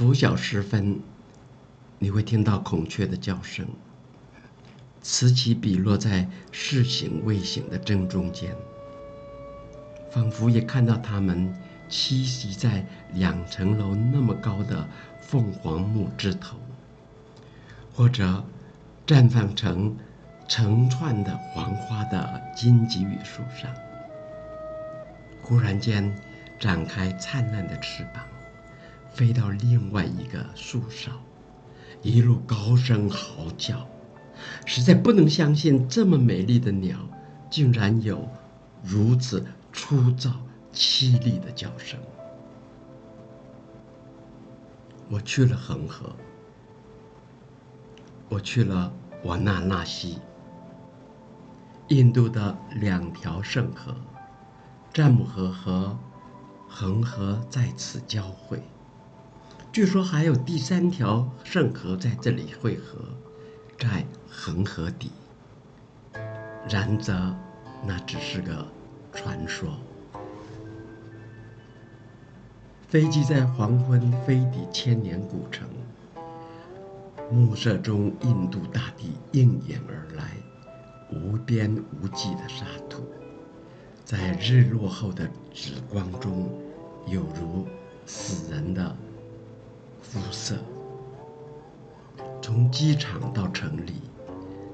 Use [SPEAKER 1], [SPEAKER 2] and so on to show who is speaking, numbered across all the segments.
[SPEAKER 1] 拂晓时分，你会听到孔雀的叫声，此起彼落在似醒未醒的正中间，仿佛也看到它们栖息在两层楼那么高的凤凰木枝头，或者绽放成成串的黄花的金棘羽树上，忽然间展开灿烂的翅膀。飞到另外一个树梢，一路高声嚎叫，实在不能相信这么美丽的鸟，竟然有如此粗糙凄厉的叫声。我去了恒河，我去了瓦纳纳西，印度的两条圣河，詹姆河和恒河在此交汇。据说还有第三条圣河在这里汇合，在恒河底。然则，那只是个传说。飞机在黄昏飞抵千年古城，暮色中印度大地应眼而来，无边无际的沙土，在日落后的紫光中，有如死人的。机场到城里，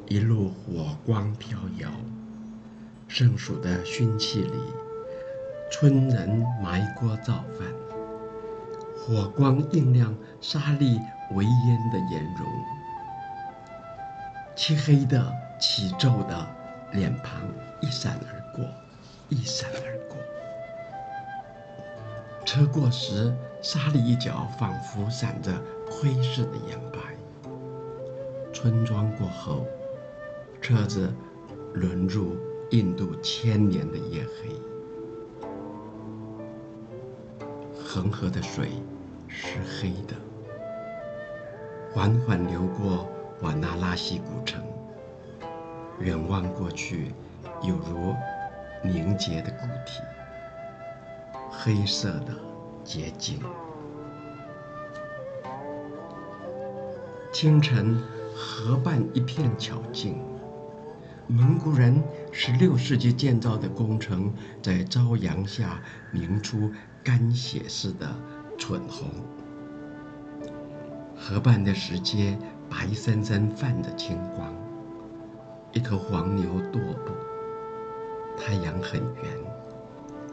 [SPEAKER 1] 一路火光飘摇。盛暑的熏气里，村人埋锅造饭，火光映亮沙砾为烟的颜容，漆黑的起皱的脸庞一闪而过，一闪而过。车过时，沙砾一角仿佛闪着窥视的眼白。村庄过后，车子轮入印度千年的夜黑。恒河的水是黑的，缓缓流过瓦纳拉西古城。远望过去，有如凝结的固体。黑色的结晶。清晨，河畔一片巧静。蒙古人十六世纪建造的工程，在朝阳下明出干血似的蠢红。河畔的石阶白森森泛着青光。一头黄牛踱步。太阳很圆，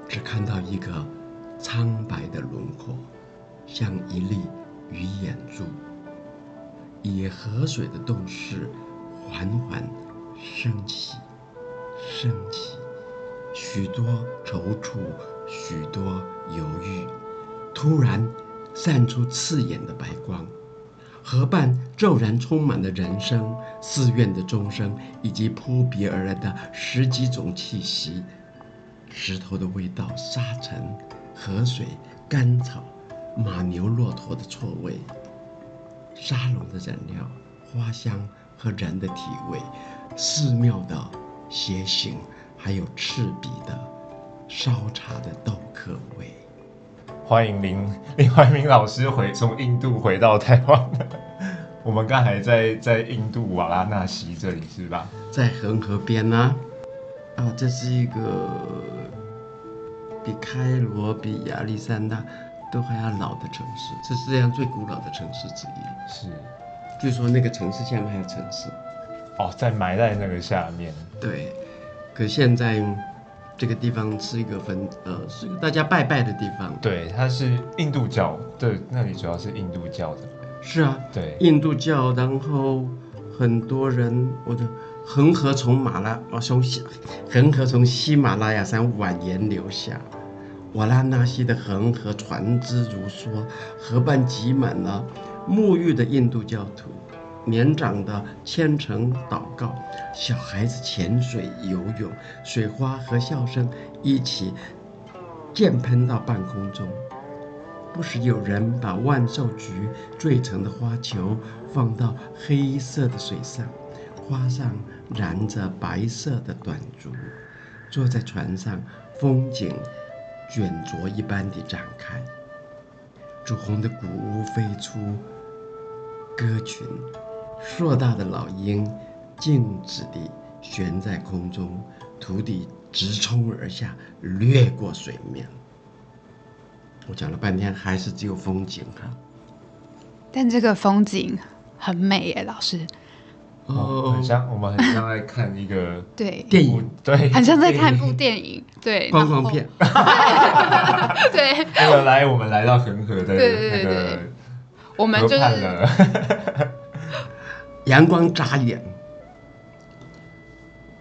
[SPEAKER 1] 只看到一个。苍白的轮廓，像一粒鱼眼珠。以河水的动势，缓缓升起，升起，许多踌躇，许多犹豫，突然散出刺眼的白光。河畔骤然充满了人声、寺院的钟声，以及扑鼻而来的十几种气息：石头的味道、沙尘。河水、干草、马牛、骆驼的错味，沙龙的染料、花香和人的体味，寺庙的鞋形，还有赤壁的烧茶的豆蔻味。
[SPEAKER 2] 欢迎林林怀民老师回从印度回到台湾。我们刚才在在印度瓦拉纳西这里是吧？
[SPEAKER 1] 在恒河边呢。啊，这是一个。比开罗、比亚历山大都还要老的城市，是世界上最古老的城市之一。
[SPEAKER 2] 是，
[SPEAKER 1] 据说那个城市下面还有城市。
[SPEAKER 2] 哦，在埋在那个下面。
[SPEAKER 1] 对，可现在这个地方是一个坟，呃，是大家拜拜的地方。
[SPEAKER 2] 对，它是印度教，对，那里主要是印度教的。
[SPEAKER 1] 是啊，
[SPEAKER 2] 对，
[SPEAKER 1] 印度教，然后很多人，我的恒河从马拉，哦，从西，恒河从喜马拉雅山蜿蜒流下。瓦拉纳西的恒河船只如梭，河畔挤满了沐浴的印度教徒，年长的虔诚祷告，小孩子潜水游泳，水花和笑声一起溅喷到半空中。不时有人把万寿菊缀成的花球放到黑色的水上，花上燃着白色的短烛。坐在船上，风景。卷轴一般的展开，朱红的古屋飞出鸽群，硕大的老鹰静止地悬在空中，土地直冲而下，掠过水面。我讲了半天，还是只有风景哈。
[SPEAKER 3] 但这个风景很美耶，老师。
[SPEAKER 2] 哦，很像我们很像在看一个
[SPEAKER 3] 对。
[SPEAKER 1] 电影，
[SPEAKER 2] 对，
[SPEAKER 3] 很像在看一部电影，对，
[SPEAKER 1] 观光片。
[SPEAKER 3] 对，
[SPEAKER 2] 那个来，我们来到恒河的
[SPEAKER 3] 对对对
[SPEAKER 2] 那个，
[SPEAKER 3] 我们就
[SPEAKER 2] 河畔
[SPEAKER 3] 是
[SPEAKER 2] 了。
[SPEAKER 1] 阳光眨眼，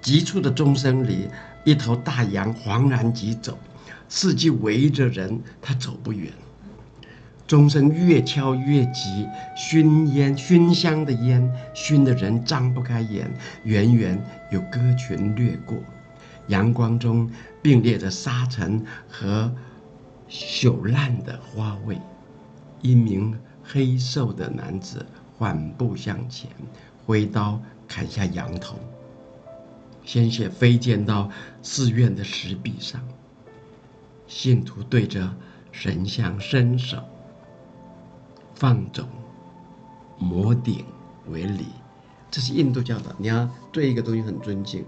[SPEAKER 1] 急促的钟声里，一头大羊惶然疾走，四季围着人，它走不远。钟声越敲越急，熏烟熏香的烟熏得人张不开眼。远远有鸽群掠过，阳光中并列着沙尘和朽烂的花卉。一名黑瘦的男子缓步向前，挥刀砍下羊头，鲜血飞溅到寺院的石壁上。信徒对着神像伸手，放肘、摩顶为礼，这是印度教的。你要对一个东西很尊敬，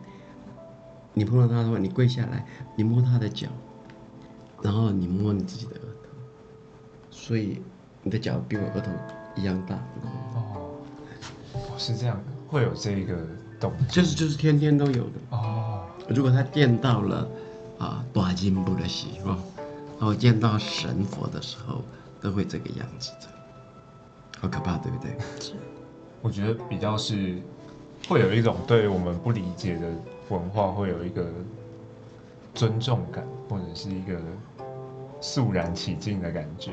[SPEAKER 1] 你碰到他的话，你跪下来，你摸他的脚，然后你摸你自己的额头，所以你的脚比我额头一样大。
[SPEAKER 2] 哦，哦是这样的，会有这个动作。
[SPEAKER 1] 就是就是天天都有的。
[SPEAKER 2] 哦，
[SPEAKER 1] 如果他见到了啊大金布的喜哦，然后见到神佛的时候，都会这个样子的，好可怕，对不对？
[SPEAKER 2] 我觉得比较是会有一种对我们不理解的文化会有一个尊重感，或者是一个肃然起敬的感觉。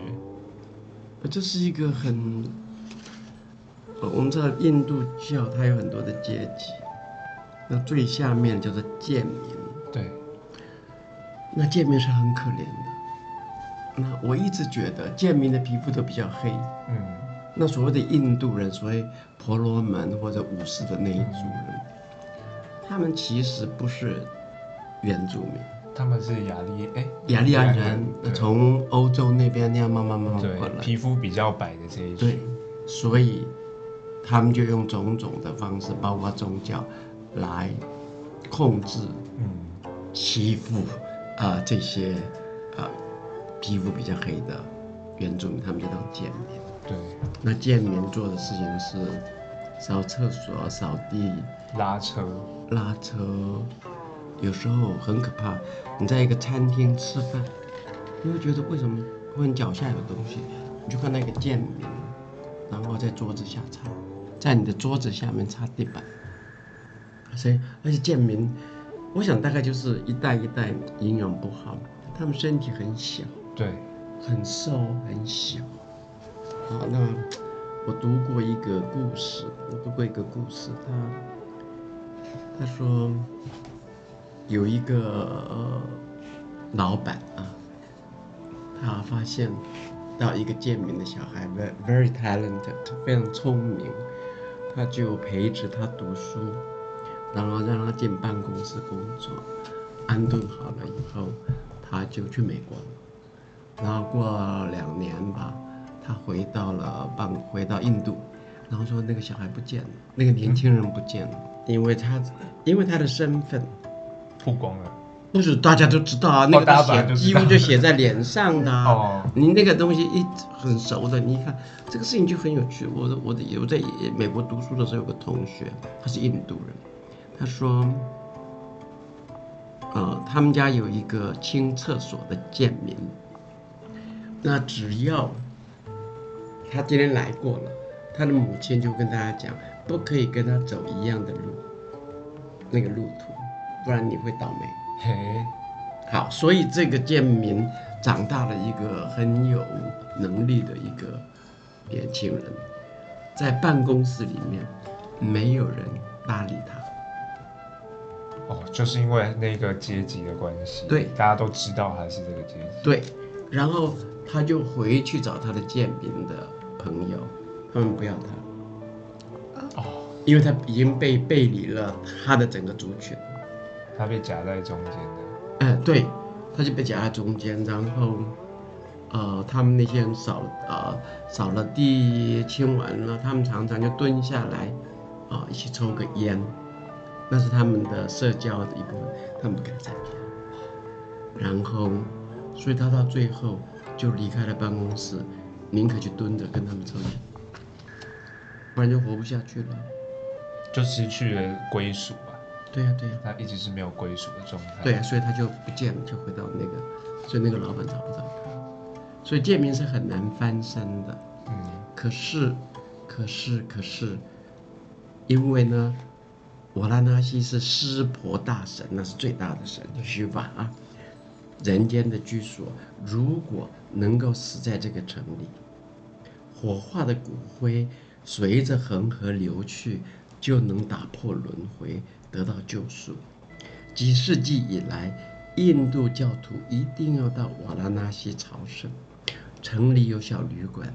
[SPEAKER 1] 这是一个很，呃我们知道印度教它有很多的阶级，那最下面叫做贱民，
[SPEAKER 2] 对，
[SPEAKER 1] 那贱民是很可怜的。那我一直觉得贱民的皮肤都比较黑，
[SPEAKER 2] 嗯，
[SPEAKER 1] 那所谓的印度人，所谓婆罗门或者武士的那一族人，他们其实不是原住民，
[SPEAKER 2] 他们是雅利哎
[SPEAKER 1] 雅利安人从欧洲那边那样慢慢慢慢过
[SPEAKER 2] 对
[SPEAKER 1] 来，
[SPEAKER 2] 皮肤比较白的这一
[SPEAKER 1] 对，，所以他们就用种种的方式，包括宗教，来控制、
[SPEAKER 2] 嗯，
[SPEAKER 1] 欺负啊、这些啊、皮肤比较黑的原住民，他们就当贱民。
[SPEAKER 2] 对，
[SPEAKER 1] 那建民做的事情是扫厕所、扫地、
[SPEAKER 2] 拉车，
[SPEAKER 1] 拉车，有时候很可怕。你在一个餐厅吃饭，你会觉得为什么会你脚下有东西？你就看那个贱民，然后在桌子下擦，在你的桌子下面擦地板。所以，而且贱民，我想大概就是一代一代营养不好，他们身体很小，
[SPEAKER 2] 对，
[SPEAKER 1] 很瘦很小。好，那我读过一个故事，我读过一个故事，他他说有一个、呃、老板啊，他发现到一个贱民的小孩，very very talented，非常聪明，他就陪着他读书，然后让他进办公室工作，安顿好了以后，他就去美国了。然后过两年吧，他回到了半，回到印度，然后说那个小孩不见了，那个年轻人不见了，因为他因为他的身份，
[SPEAKER 2] 曝光了，
[SPEAKER 1] 不是大家都知道啊，那个
[SPEAKER 2] 大家
[SPEAKER 1] 都写几乎就写在脸上的、啊。
[SPEAKER 2] 哦，
[SPEAKER 1] 你那个东西一很熟的，你一看这个事情就很有趣。我的我的我在美国读书的时候有个同学，他是印度人，他说，呃，他们家有一个清厕所的贱民，那只要他今天来过了，他的母亲就跟大家讲，不可以跟他走一样的路，那个路途，不然你会倒霉。
[SPEAKER 2] 嘿，
[SPEAKER 1] 好，所以这个贱民长大了一个很有能力的一个年轻人，在办公室里面没有人搭理他。
[SPEAKER 2] 哦，就是因为那个阶级的关系，
[SPEAKER 1] 对
[SPEAKER 2] 大家都知道他是这个阶级，
[SPEAKER 1] 对，然后他就回去找他的贱民的朋友，他们不要他，
[SPEAKER 2] 哦，
[SPEAKER 1] 因为他已经被背离了他的整个族群。
[SPEAKER 2] 他被夹在中间的，
[SPEAKER 1] 哎，对，他就被夹在中间，然后，呃，他们那些人扫呃扫了地、清完了，他们常常就蹲下来，啊、一起抽个烟，那是他们的社交的一部分，他们不给他参加。然后，所以他到最后就离开了办公室，宁可去蹲着跟他们抽烟，不然就活不下去了。
[SPEAKER 2] 就失去了归属吧。
[SPEAKER 1] 对呀、对呀、
[SPEAKER 2] 他一直是没有归属的状态。
[SPEAKER 1] 对啊，所以他就不见了，就回到那个，所以那个老板找不到他，所以建民是很难翻身的。
[SPEAKER 2] 嗯，
[SPEAKER 1] 可是，可是，可是，因为呢，瓦拉纳西是湿婆大神，那是最大的神，须法啊，人间的居所。如果能够死在这个城里，火化的骨灰随着恒河流去，就能打破轮回，得到救赎。几世纪以来，印度教徒一定要到瓦拉纳西朝圣。城里有小旅馆，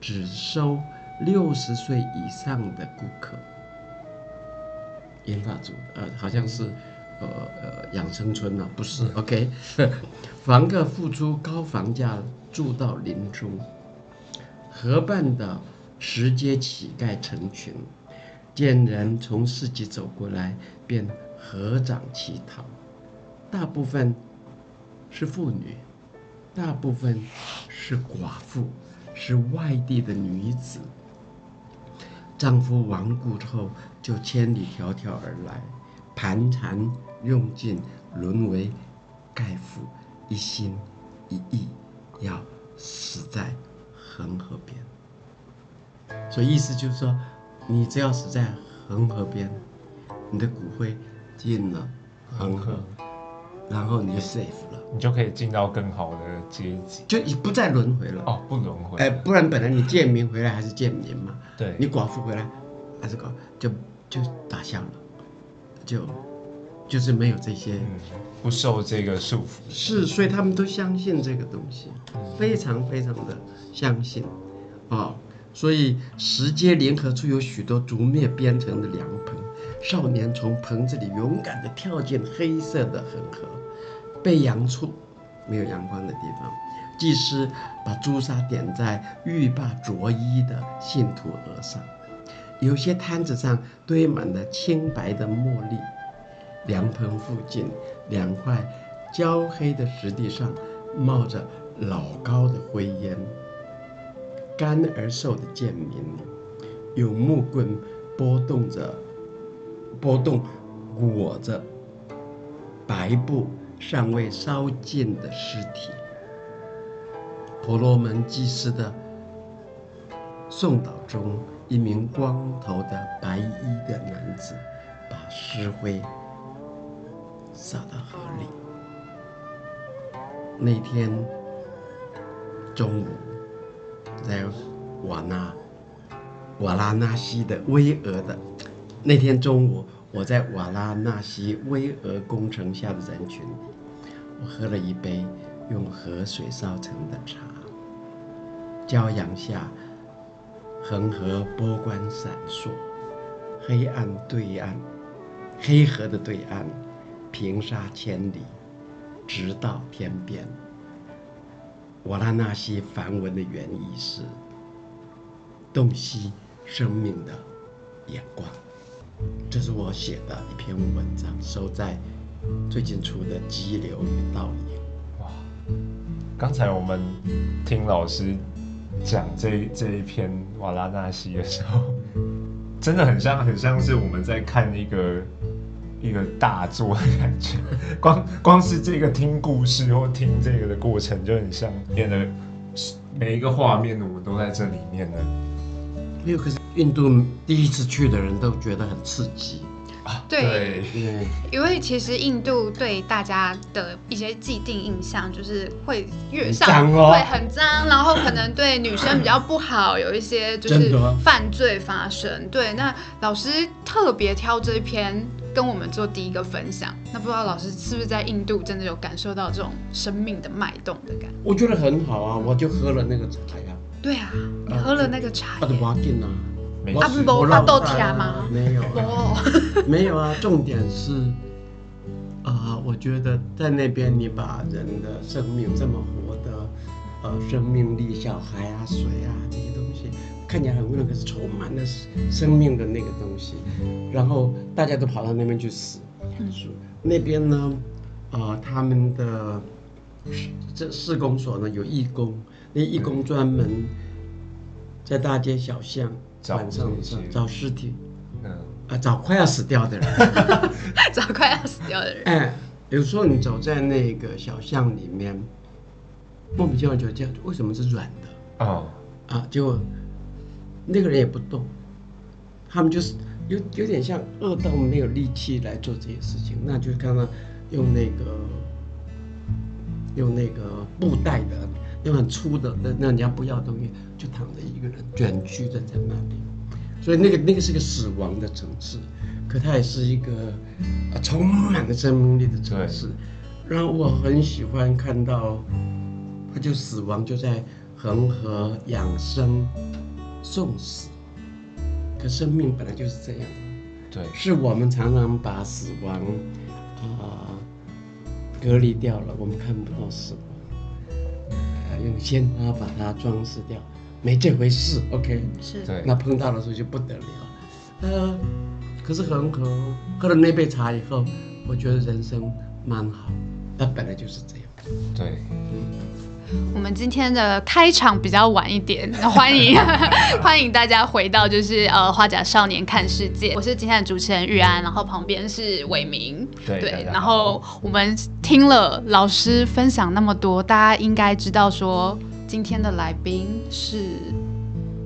[SPEAKER 1] 只收六十岁以上的顾客。银发族，呃，好像是，呃呃，养生村呢、不是？OK，房客付出高房价住到林中，河畔的石阶乞丐成群，见人从市集走过来，便合掌乞讨，大部分是妇女，大部分是寡妇，是外地的女子。丈夫亡故后，就千里迢迢而来，盘缠用尽，沦为盖夫，一心一意要死在恒河边。所以意思就是说，你只要死在恒河边，你的骨灰进了恒河，然后你就 safe 了，
[SPEAKER 2] 你就可以进到更好的阶级。
[SPEAKER 1] 就你不再轮回了。
[SPEAKER 2] 哦，不轮回。
[SPEAKER 1] 哎，不然本来你贱民回来还是贱民嘛，
[SPEAKER 2] 对，
[SPEAKER 1] 你寡妇回来还是寡，就就打相了，就就是没有这些。
[SPEAKER 2] 嗯，不受这个束缚。
[SPEAKER 1] 是，所以他们都相信这个东西，
[SPEAKER 2] 嗯
[SPEAKER 1] 非常非常的相信，啊、所以石阶联合处有许多竹篾编成的凉棚，少年从棚子里勇敢地跳进黑色的恒河，背阳处没有阳光的地方，祭司把朱砂点在浴霸着衣的信徒额上，有些摊子上堆满了清白的茉莉。凉棚附近，两块焦黑的石地上冒着老高的灰烟。干而瘦的贱民，用木棍拨动着，拨动裹着白布尚未烧尽的尸体。婆罗门祭司的诵祷中，一名光头的白衣的男子把尸灰撒到河里。那天中午，在瓦纳瓦拉纳西的巍峨的那天中午，我在瓦拉纳西巍峨宫城下的人群里，我喝了一杯用河水烧成的茶。骄阳下，恒河波光闪烁，黑暗对岸，黑河的对岸，平沙千里，直到天边。瓦拉纳西梵文的原意是洞悉生命的眼光。这是我写的一篇文章，收在最近出的《激流与倒影》。
[SPEAKER 2] 哇，刚才我们听老师讲这这一篇瓦拉纳西的时候，真的很像很像是我们在看一个一个大作的感觉。光光是这个听故事或听这个的过程，就很像变得每一个画面我们都在这里面呢。
[SPEAKER 1] 没有，可是印度第一次去的人都觉得很刺激。
[SPEAKER 2] 啊，
[SPEAKER 3] 对
[SPEAKER 1] 对，
[SPEAKER 3] 因为其实印度对大家的一些既定印象就是会越上
[SPEAKER 1] 脏哦
[SPEAKER 3] 会很脏，然后可能对女生比较不好，有一些就是犯罪发生。对，那老师特别挑这一篇跟我们做第一个分享。那不知道老师是不是在印度真的有感受到这种生命的脉动的感？觉？
[SPEAKER 1] 我觉得很好啊，我就喝了那个茶呀，
[SPEAKER 3] 对啊，你喝了那个茶
[SPEAKER 1] 啊，
[SPEAKER 3] 耶。
[SPEAKER 1] 的瓦定啊，
[SPEAKER 2] 没
[SPEAKER 3] 啊
[SPEAKER 2] 事
[SPEAKER 3] 不
[SPEAKER 1] 我
[SPEAKER 3] 发豆
[SPEAKER 1] 浪费啊
[SPEAKER 3] 吗
[SPEAKER 1] 没有 没有啊，重点是，啊、我觉得在那边你把人的生命这么活的，呃生命力、小孩啊、水啊这些东西，看起来很温暖，可是充满了生命的那个东西。然后大家都跑到那边去死。那边呢，呃，他们的这施工所呢有义工，那义工专门在大街小巷
[SPEAKER 2] 找
[SPEAKER 1] 晚上找找尸体，
[SPEAKER 2] 嗯，
[SPEAKER 1] 啊，找快要死掉的人。
[SPEAKER 3] 找快要死掉的人。
[SPEAKER 1] 哎，有时候你走在那个小巷里面，莫名其妙就这样，为什么是软的
[SPEAKER 2] 哦，
[SPEAKER 1] 啊？结果那个人也不动，他们就是有有点像饿到没有力气来做这些事情，那就刚刚用那个用那个布袋的，用很粗的，那那人家不要的东西，就躺着一个人卷曲的在那里，所以那个那个是个死亡的城市，可它也是一个啊充满了生命力的城市。然后我很喜欢看到，他就死亡就在恒河养生送死，可生命本来就是这样，
[SPEAKER 2] 对，
[SPEAKER 1] 是我们常常把死亡啊、隔离掉了，我们看不到死亡，呃用鲜花把它装饰掉，没这回事。OK，
[SPEAKER 3] 是，
[SPEAKER 2] 对，
[SPEAKER 1] 那碰到的时候就不得了。呃，可是很可喝了那杯茶以后，我觉得人生蛮好，那本来就是这样。
[SPEAKER 2] 对，
[SPEAKER 3] 我们今天的开场比较晚一点，欢迎 欢迎大家回到就是呃花甲少年看世界，我是今天的主持人玉安，然后旁边是伟明，
[SPEAKER 2] 对
[SPEAKER 3] 然后我们听了老师分享那么多，大家应该知道说今天的来宾是。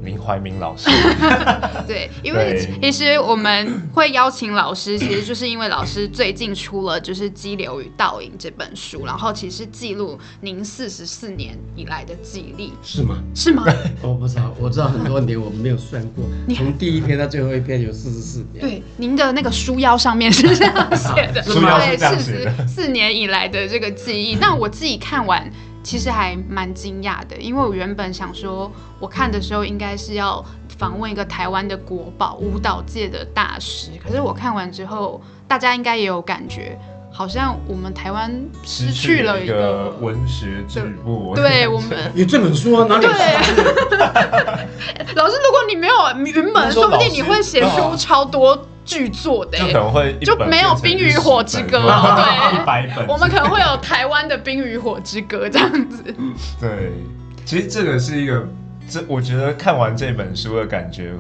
[SPEAKER 2] 林怀民老师，
[SPEAKER 3] 对，因为其实我们会邀请老师，其实就是因为老师最近出了就是《激流与倒影》这本书，然后其实记录您四十四年以来的记忆，
[SPEAKER 1] 是吗？
[SPEAKER 3] 是吗？
[SPEAKER 1] 我不知道，我知道很多年，我没有算过，从第一篇到最后一篇有四十四年。
[SPEAKER 3] 对，您的那个书腰上面是这样写的，
[SPEAKER 1] 书腰
[SPEAKER 3] 对，
[SPEAKER 2] 是这样
[SPEAKER 3] 四
[SPEAKER 2] 写的
[SPEAKER 3] 十四年以来的这个记忆。那我自己看完，其实还蛮惊讶的，因为我原本想说，我看的时候应该是要访问一个台湾的国宝舞蹈界的大师，可是我看完之后，大家应该也有感觉，好像我们台湾失去了一
[SPEAKER 2] 个
[SPEAKER 3] 个。
[SPEAKER 2] 文学之母，
[SPEAKER 3] 对我们，
[SPEAKER 1] 有这本书啊，哪里有？
[SPEAKER 3] 老师，如果你没有云门，说不定你会写出超多剧作的耶。
[SPEAKER 2] 就可能会
[SPEAKER 3] 就没有冰与火之歌
[SPEAKER 2] 10
[SPEAKER 3] 了
[SPEAKER 2] 本
[SPEAKER 3] 对
[SPEAKER 2] 一百本，
[SPEAKER 3] 我们可能会有台湾的《冰与火之歌》这样子。
[SPEAKER 2] 对，其实这个是一个，这我觉得看完这本书的感觉，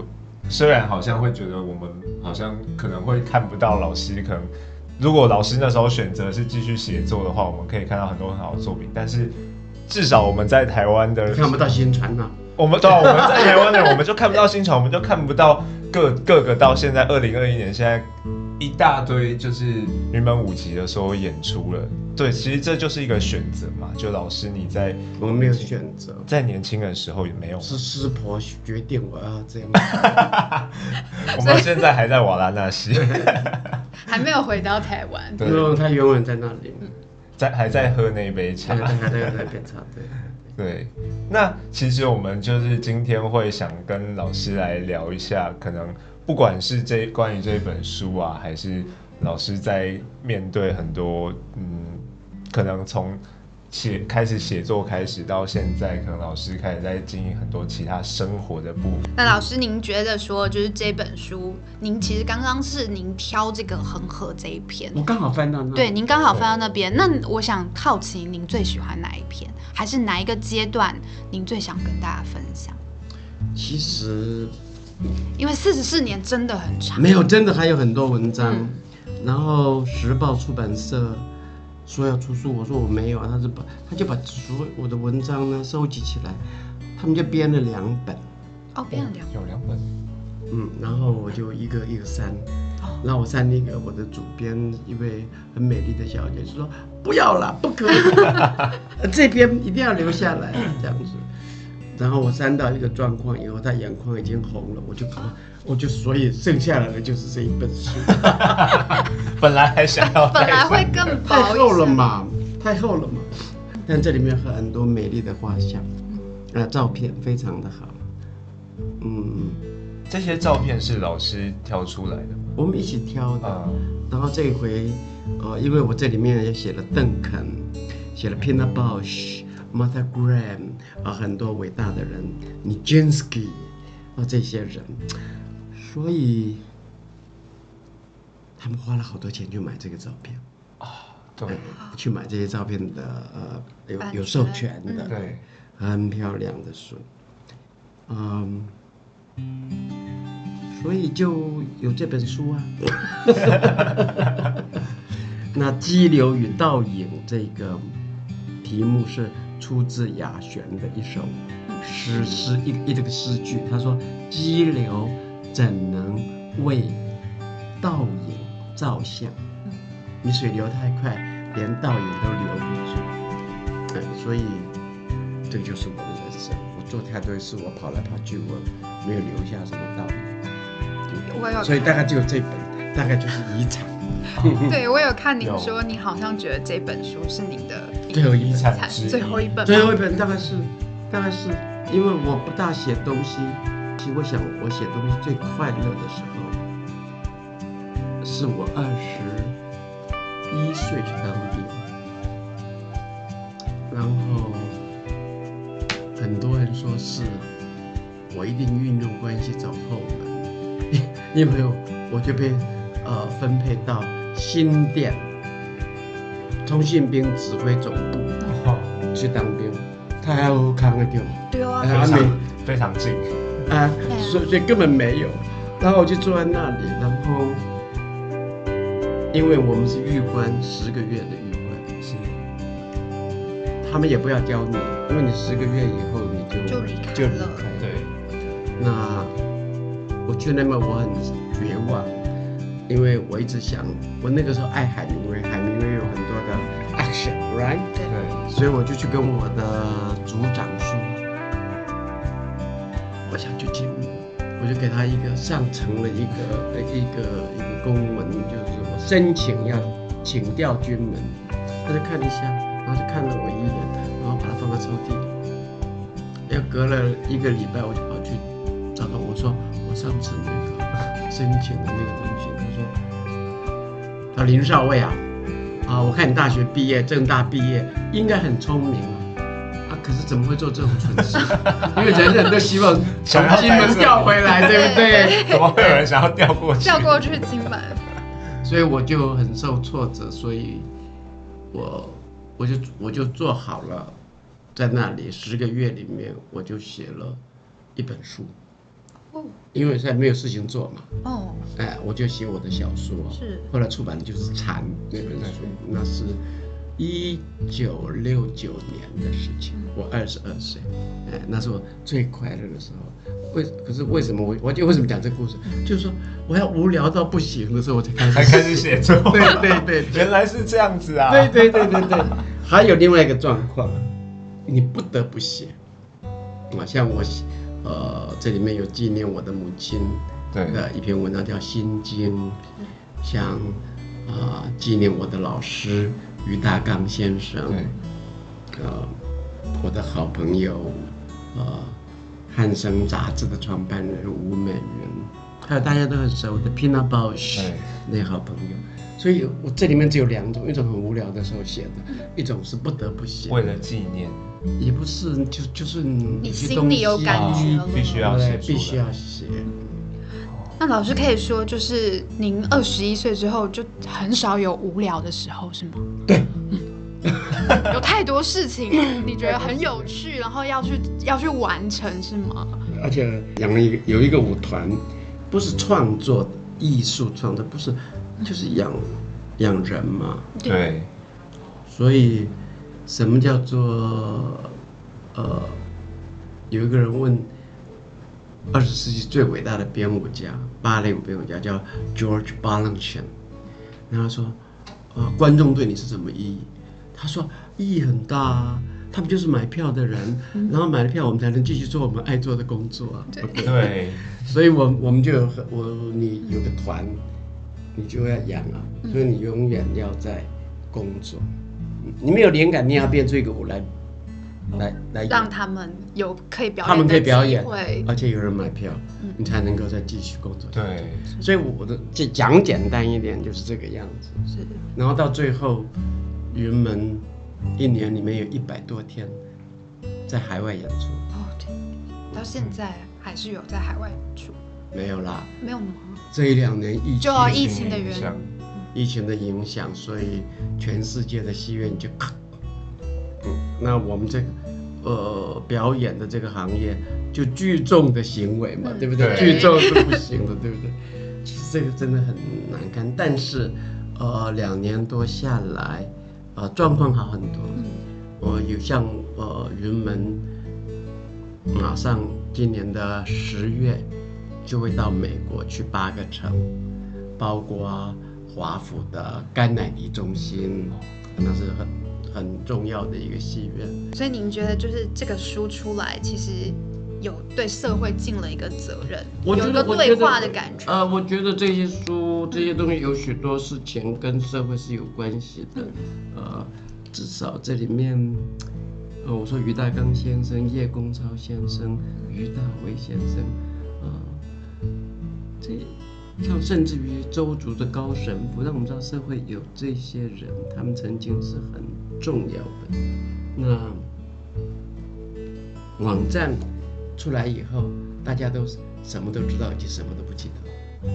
[SPEAKER 2] 虽然好像会觉得我们好像可能会看不到老师，可能如果老师那时候选择是继续写作的话，我们可以看到很多很好的作品，但是至少我们在台湾的
[SPEAKER 1] 看不到宣传呐。
[SPEAKER 2] 我们对啊，我们在台湾的人，我们就看不到新潮，我们就看不到各各个到现在二零二一年，现在一大堆就是云门舞集的时候演出了。对，其实这就是一个选择嘛。就老师你在
[SPEAKER 1] 我没有选择，
[SPEAKER 2] 在年轻的时候也没有，
[SPEAKER 1] 是师婆决定我要这样。
[SPEAKER 2] 我们现在还在瓦拉纳西，
[SPEAKER 3] 还没有回到台湾。
[SPEAKER 2] 对
[SPEAKER 1] 他永远在那里，
[SPEAKER 2] 在还在喝那一杯茶
[SPEAKER 1] 还在那边插队。
[SPEAKER 2] 对，那其实我们就是今天会想跟老师来聊一下，可能不管是这关于这本书啊，还是老师在面对很多嗯，可能从写开始写作开始到现在，可能老师开始在经营很多其他生活的部分。
[SPEAKER 3] 那老师，您觉得说，就是这本书，您其实刚刚是您挑这个恒河这一篇，
[SPEAKER 1] 我刚好翻到那。
[SPEAKER 3] 对，，您刚好翻到那边。那我想好奇，您最喜欢哪一篇，还是哪一个阶段您最想跟大家分享？
[SPEAKER 1] 其实
[SPEAKER 3] 因为四十四年真的很长。
[SPEAKER 1] 没有，真的还有很多文章。
[SPEAKER 3] 嗯
[SPEAKER 1] 然后时报出版社说要出书，我说我没有啊，他是把他就把所有我的文章呢收集起来，他们就编了两本，
[SPEAKER 3] 哦，编了两
[SPEAKER 2] 有两本，
[SPEAKER 1] 嗯，然后我就一个一个删，
[SPEAKER 3] 哦。
[SPEAKER 1] 然后我删那个我的主编一位很美丽的小姐就说不要了，不可以，这边一定要留下来这样子。然后我删到一个状况以后，他眼眶已经红了，我就把我就所以剩下来的就是这一本书，
[SPEAKER 2] 本来还想要
[SPEAKER 3] 本来会更薄
[SPEAKER 1] 太厚了。嘛，太厚了嘛。但这里面有很多美丽的画像，啊，照片非常的好，嗯，
[SPEAKER 2] 这些照片是老师挑出来的吗？
[SPEAKER 1] 我们一起挑的。
[SPEAKER 2] 嗯，
[SPEAKER 1] 然后这一回，呃，因为我这里面也写了邓肯，写了 Pina Bausch、Martha Graham 啊，很多伟大的人，Nijinsky 啊这些人，所以他们花了好多钱去买这个照片啊，
[SPEAKER 2] 对。
[SPEAKER 1] 去买这些照片的呃有有授
[SPEAKER 3] 权
[SPEAKER 1] 权的，
[SPEAKER 2] 对，
[SPEAKER 1] 很漂亮的书，嗯，所以就有这本书啊。那激流与倒影这个题目是出自雅璇的一首诗诗一一这个诗句，他说：“激流怎能为倒影照相？你水流太快，连倒影都留不住。”哎，所以这个就是我的人生。我做太多事，我跑来跑去，我没有留下什么倒影。所以大概只有这本，大概就是遗产。
[SPEAKER 3] 对我有看您说，你好像觉得这本书是您的
[SPEAKER 1] 最后一本
[SPEAKER 2] 产
[SPEAKER 3] 最后一本，
[SPEAKER 1] 最后一本大概是，大概是因为我不大写东西，其实我想我写东西最快乐的时候，是我二十一岁去当兵，然后很多人说是我一定运用关系走后门，因为我就被呃分配到新店通信兵指挥总部。
[SPEAKER 2] 哦
[SPEAKER 1] 去当兵，他还有康的对吧？
[SPEAKER 3] 对啊，
[SPEAKER 2] 非常非常近，
[SPEAKER 1] 啊所以所以根本没有。然后我就坐在那里，然后因为我们是狱官，十个月的狱官，
[SPEAKER 2] 是
[SPEAKER 1] 他们也不要教你，因为你十个月以后你就
[SPEAKER 3] 就离开
[SPEAKER 1] 就
[SPEAKER 3] 了
[SPEAKER 1] 离开
[SPEAKER 2] 对，
[SPEAKER 1] 那我去那边我很绝望，因为我一直想，我那个时候爱海明威，海明威有很多的 action，right？
[SPEAKER 3] 对，
[SPEAKER 1] 所以我就去跟我的组长说，我想去金门，我就给他一个上层的一个一个一个公文，就是我申请要请调军门，他就看一下，然后就看了我一眼，然后把它放在抽屉里。要隔了一个礼拜，我就跑去找他，我说我上次那个申请的那个，他说，林少尉啊，啊，我看你大学毕业，正大毕业，应该很聪明啊，啊，可是怎么会做这种蠢事？因为人人都希望从金门调回来，对不对？
[SPEAKER 2] 怎么会有人想要调过去？
[SPEAKER 3] 调过去金门，
[SPEAKER 1] 所以我就很受挫折，所以我我就我就做好了，在那里十个月里面，我就写了一本书，
[SPEAKER 3] 哦
[SPEAKER 1] 因为现在没有事情做嘛，
[SPEAKER 3] 哦，
[SPEAKER 1] 哎，我就写我的小说，
[SPEAKER 3] 是。
[SPEAKER 1] 后来出版的就是《蝉》那本书，那是一九六九年的事情，我二十二岁，哎，那是我最快乐的时候。为可是为什么我我就为什么讲这个故事？就是说我要无聊到不行的时候，我才开始
[SPEAKER 2] 才开始写作，
[SPEAKER 1] 对对对对。
[SPEAKER 2] 原来是这样子啊，
[SPEAKER 1] 对对对对对，还有另外一个状况，你不得不写。啊，像我写，呃，这里面有纪念我的母亲
[SPEAKER 2] 对。
[SPEAKER 1] 的一篇文章叫《心经》，像啊、呃纪念我的老师于大刚先生，
[SPEAKER 2] 对。
[SPEAKER 1] 呃，我的好朋友，呃，汉生杂志的创办人吴美云，还有大家都很熟的 Pina Bausch
[SPEAKER 2] 对。
[SPEAKER 1] 那好朋友。所以我这里面只有两种，一种很无聊的时候写的，一种是不得不写，
[SPEAKER 2] 为了纪念，
[SPEAKER 1] 也不是就就是你
[SPEAKER 3] 你心里有感觉了
[SPEAKER 2] 必须要写
[SPEAKER 1] 必须要写。
[SPEAKER 3] 那老师可以说，就是您二十一岁之后就很少有无聊的时候，是吗？
[SPEAKER 1] 对，
[SPEAKER 3] 有太多事情你觉得很有趣，然后要去要去完成，是吗？
[SPEAKER 1] 而且养了一个有一个舞团，不是创作艺术创作，不是就是养养人嘛。
[SPEAKER 2] 对，
[SPEAKER 1] 所以什么叫做呃？有一个人问，二十世纪最伟大的编舞家，芭蕾舞编舞家叫 George Balanchine，然后说，呃，观众对你是什么意义？他说意义很大啊，他们就是买票的人，然后买了票，我们才能继续做我们爱做的工作啊。
[SPEAKER 3] 对
[SPEAKER 1] 所以我我们就有很我你有个团，你就要养啊，所以你永远要在工作。你没有灵感，你也要变出一个舞来，来来演。
[SPEAKER 3] 让他们有可以表演，
[SPEAKER 1] 他们可以表演
[SPEAKER 3] 会，
[SPEAKER 1] 而且有人买票，你才能够再继续工作。
[SPEAKER 2] 对，
[SPEAKER 1] 所以我的这讲简单一点就是这个样子。
[SPEAKER 3] 是。
[SPEAKER 1] 然后到最后，云门一年里面有一百多天在海外演出。
[SPEAKER 3] 哦，对，到现在还是有在海外演出，
[SPEAKER 1] 没有啦。
[SPEAKER 3] 没有吗？
[SPEAKER 1] 这一两年疫情
[SPEAKER 3] 就疫情的原因
[SPEAKER 2] 像
[SPEAKER 1] 疫情的影响，所以全世界的戏院就，嗯，那我们这个呃表演的这个行业就聚众的行为嘛，
[SPEAKER 3] 嗯
[SPEAKER 1] 对不对？聚众是不行的，对不对？其实这个真的很难看，但是呃两年多下来，呃状况好很多。
[SPEAKER 3] 嗯
[SPEAKER 1] 我有像呃云门，马上今年的十月就会到美国去八个城，包括华府的甘乃迪中心，那是很很重要的一个戏院。
[SPEAKER 3] 所以您觉得就是这个书出来，其实有对社会尽了一个责任，
[SPEAKER 1] 我觉
[SPEAKER 3] 有一个对话的感觉。
[SPEAKER 1] 呃，我觉得这些书这些东西有许多事情跟社会是有关系的，呃，至少这里面，呃，我说于大刚先生、叶公超先生、于大为先生，呃，这像甚至于周族的高神父，让我们知道社会有这些人，他们曾经是很重要的。那网站出来以后，大家都什么都知道，以及什么都不记得。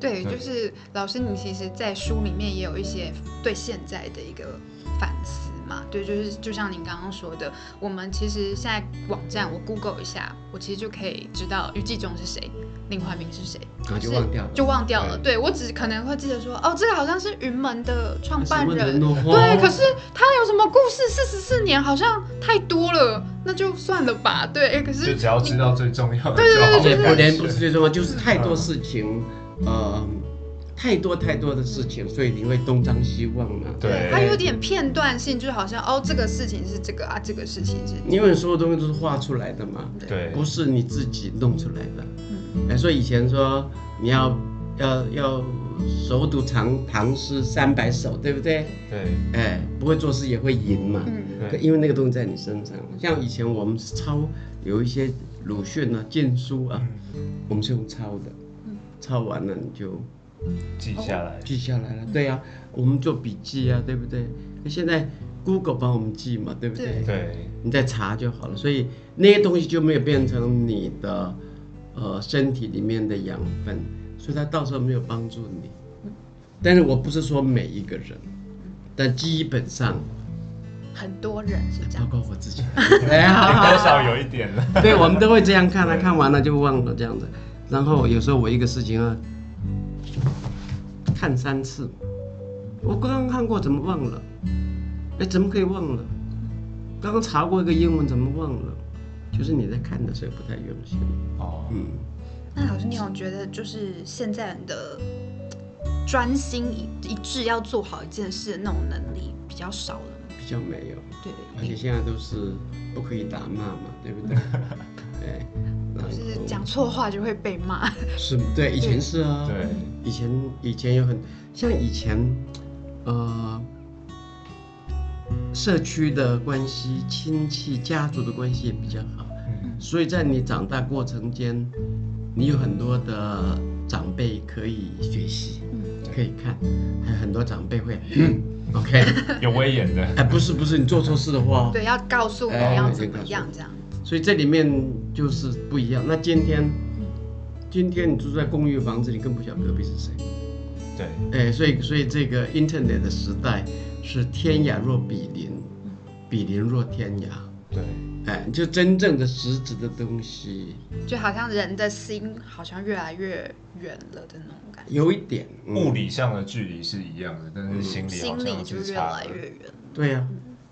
[SPEAKER 3] 对，
[SPEAKER 2] 对
[SPEAKER 3] 就是老师，你其实，在书里面也有一些对现在的一个反思嘛。对，就是就像您刚刚说的，我们其实现在网站我 Google 一下，我其实就可以知道于继中是谁，林怀民是谁，
[SPEAKER 1] 然后就忘掉了
[SPEAKER 3] 就忘掉了。对我只可能会记得说，哦，这个好像是云门的创办人对，可是他有什么故事？四十四年好像太多了，那就算了吧。对，可
[SPEAKER 2] 是就
[SPEAKER 3] 只
[SPEAKER 2] 要知道最重要的
[SPEAKER 3] 对对对
[SPEAKER 2] 了。
[SPEAKER 1] 不连不是最重要，就是太多事情，呃，太多太多的事情，所以你会东张西望嘛。
[SPEAKER 2] 对。
[SPEAKER 3] 它有点片段性，就好像哦，这个事情是这个啊，这个事情是这个。
[SPEAKER 1] 因为所有东西都是画出来的嘛，
[SPEAKER 2] 对。
[SPEAKER 1] 不是你自己弄出来的。
[SPEAKER 3] 嗯。
[SPEAKER 1] 哎，所以以前说你要要要熟读唐唐诗三百首，对不对？
[SPEAKER 2] 对。
[SPEAKER 1] 哎，不会做事也会赢嘛。
[SPEAKER 3] 嗯。
[SPEAKER 2] 对。
[SPEAKER 1] 因为那个东西在你身上，像以前我们是抄有一些鲁迅啊、禁书啊，我们是用抄的，抄完了你就
[SPEAKER 2] 记下来。
[SPEAKER 1] 记下来了。对呀、我们做笔记啊，对不对？那现在 Google 帮我们记嘛，对不对？
[SPEAKER 2] 对
[SPEAKER 1] 你再查就好了。所以那些东西就没有变成你的呃身体里面的养分，所以它到时候没有帮助你。但是我不是说每一个人，但基本上
[SPEAKER 3] 很多人是这样包。
[SPEAKER 1] 括我自己，哎呀，
[SPEAKER 2] 多少有一点了。
[SPEAKER 1] 对，我们都会这样看啊，看完了就忘了这样子。然后有时候我一个事情啊，看三次，我刚刚看过，怎么忘了？哎，怎么可以忘了？刚刚查过一个英文，怎么忘了？就是你在看的时候不太用心。
[SPEAKER 2] 哦，
[SPEAKER 1] 嗯，
[SPEAKER 3] 那老师，你有觉得就是现在人的专心一一致要做好一件事的那种能力比较少了吗？
[SPEAKER 1] 比较没有，
[SPEAKER 3] 对，
[SPEAKER 1] 而且现在都是不可以打骂嘛，对不对？哎，然后
[SPEAKER 3] 就是讲错话就会被骂。
[SPEAKER 1] 是，对，以前是啊，
[SPEAKER 2] 对，
[SPEAKER 1] 以前以前有很像以前，呃，社区的关系、亲戚、家族的关系也比较好，
[SPEAKER 2] 嗯，
[SPEAKER 1] 所以在你长大过程间，你有很多的长辈可以学习，
[SPEAKER 3] 嗯。
[SPEAKER 1] 可以看，还有很多长辈会，嗯，OK，
[SPEAKER 2] 有威严的。
[SPEAKER 1] 哎，不是不是，你做错事的话，
[SPEAKER 3] 对，要告诉你
[SPEAKER 1] 哎
[SPEAKER 3] 要怎么样这样。
[SPEAKER 1] 所以这里面就是不一样。那今天，今天你住在公寓房子，你更不晓得隔壁是谁。
[SPEAKER 2] 对，
[SPEAKER 1] 哎，所以所以这个 Internet 的时代是天涯若比邻，比邻若天涯。
[SPEAKER 2] 对，
[SPEAKER 1] 哎，就真正的实质的东西，
[SPEAKER 3] 就好像人的心好像越来越远了的那种感觉，
[SPEAKER 1] 有一点、嗯
[SPEAKER 2] 物理上的距离是一样的，但是心理好
[SPEAKER 3] 心里
[SPEAKER 2] 像
[SPEAKER 3] 就越。来越远。
[SPEAKER 1] 对呀、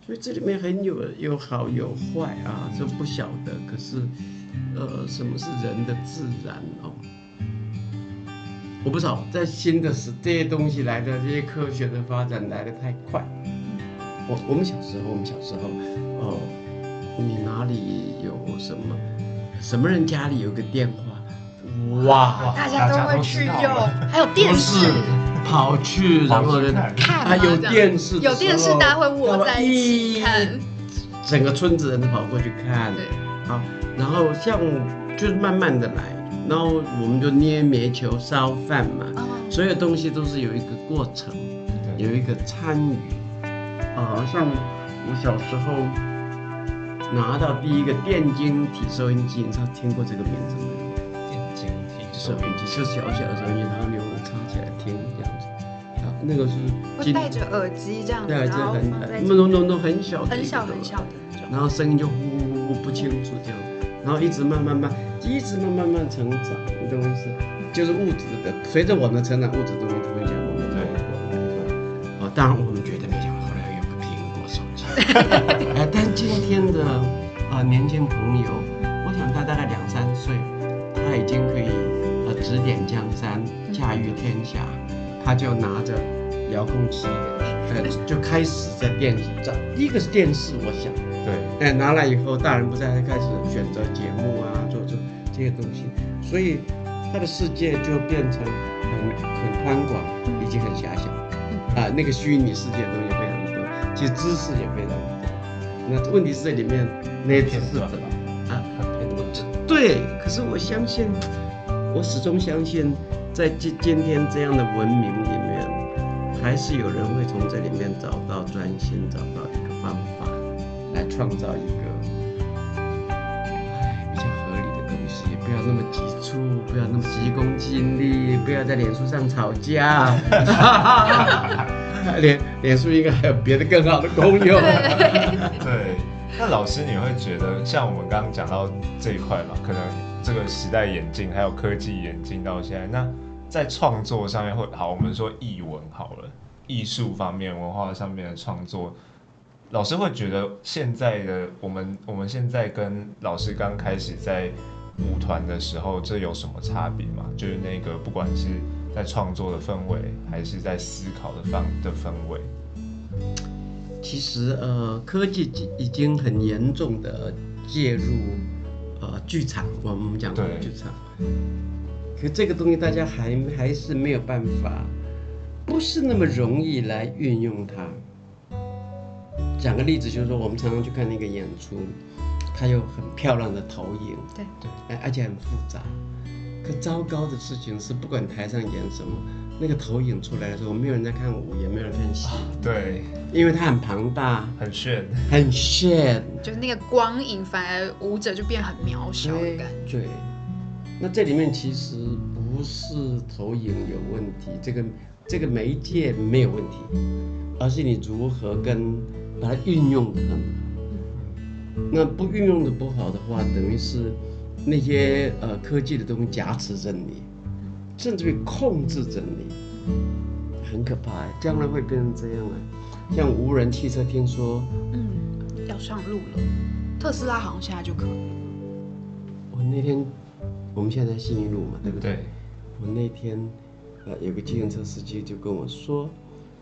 [SPEAKER 1] 所以这里面很有有好有坏啊，这不晓得。可是，呃，什么是人的自然哦？我不知道，在新的时这些东西来的，这些科学的发展来的太快。我我们小时候，我们小时候，哦，你哪里有什么，什么人家里有个电话，哇，
[SPEAKER 3] 大家都会去用，还有电
[SPEAKER 1] 不
[SPEAKER 3] 视
[SPEAKER 1] 是跑去，然后呢
[SPEAKER 2] 跑去看
[SPEAKER 1] 啊有电视
[SPEAKER 3] 有电视，大家会窝在一起看。
[SPEAKER 1] 整个村子人都跑过去看，
[SPEAKER 3] 对，
[SPEAKER 1] 好，然后像就是慢慢的来，然后我们就捏煤球、烧饭嘛，
[SPEAKER 3] 哦，
[SPEAKER 1] 所有东西都是有一个过程，有一个参与。啊，像我小时候，拿到第一个电晶体收音机，你知道听过这个名字没有？
[SPEAKER 2] 电晶体
[SPEAKER 1] 收音机是小小的收音机，然后你用插起来听那个是
[SPEAKER 3] 会戴着耳机这样子，
[SPEAKER 1] 对，这
[SPEAKER 3] 然后
[SPEAKER 1] 很
[SPEAKER 3] 放在
[SPEAKER 1] 那种那种很小的
[SPEAKER 3] 很小很小的那种。
[SPEAKER 1] 然后声音就呼呼呼不清楚这样，然后一直慢慢慢，一直慢慢慢成长，你懂我意思？就是物质的，随着我们成长，物质东西都会讲我们的过来。哦，当然我们觉得没想到后来有个苹果手机，哎，但今天的啊、年轻朋友，我想他大概两三岁，他已经可以呃指点江山，驾驭天下，他就拿着遥控器，呃，就开始在电视上，第一个是电视，我想。
[SPEAKER 2] 对，
[SPEAKER 1] 哎，拿来以后，大人不再开始选择节目啊，做做这些东西，所以他的世界就变成很很宽广，以及很狭小。啊，那个虚拟世界的东西非常多，其实知识也非常多。那问题是这里面那些知识啊，
[SPEAKER 2] 很片段。
[SPEAKER 1] 对，可是我相信，我始终相信，在今今天这样的文明里面，还是有人会从这里面找到专心，找到一个方法，来创造一个哎比较合理的东西，不要那么急促，不要那么急功近利，不要在脸书上吵架。脸脸书应该还有别的更好的功用。
[SPEAKER 2] 对，那老师你会觉得，像我们刚刚讲到这一块嘛，可能这个时代演进，还有科技演进到现在，那在创作上面会好，我们说艺文好了，艺术方面、文化上面的创作，老师会觉得现在的我们，我们现在跟老师刚开始在舞团的时候，这有什么差别吗？就是那个不管是在创作的氛围，还是在思考的方的氛围，
[SPEAKER 1] 其实呃，科技已经很严重的介入呃剧场，我们讲
[SPEAKER 2] 对。
[SPEAKER 1] 剧场，可这个东西大家还还是没有办法，不是那么容易来运用它。讲个例子，就是说我们常常去看那个演出，它有很漂亮的投影，
[SPEAKER 3] 对
[SPEAKER 2] 对，
[SPEAKER 1] 哎，而且很复杂。可糟糕的事情是，不管台上演什么，那个投影出来的时候，没有人在看舞，也没有人看戏，
[SPEAKER 2] 对，
[SPEAKER 1] 因为它很庞大，
[SPEAKER 2] 很炫。
[SPEAKER 1] 很炫。
[SPEAKER 3] 就是那个光影，反而舞者就变很渺小的感觉。
[SPEAKER 1] 对，那这里面其实不是投影有问题，这个这个媒介没有问题，而是你如何跟把它运用的很好。那不运用的不好的话，等于是那些呃科技的东西夹持着你，甚至于控制着你，很可怕欸。将来会变成这样啊。像无人汽车，听说
[SPEAKER 3] 嗯，要上路了，特斯拉好像现在就可以。
[SPEAKER 1] 我那天我们现在在信义路嘛，对不对？
[SPEAKER 2] 对，
[SPEAKER 1] 我那天呃有个计程车司机就跟我说，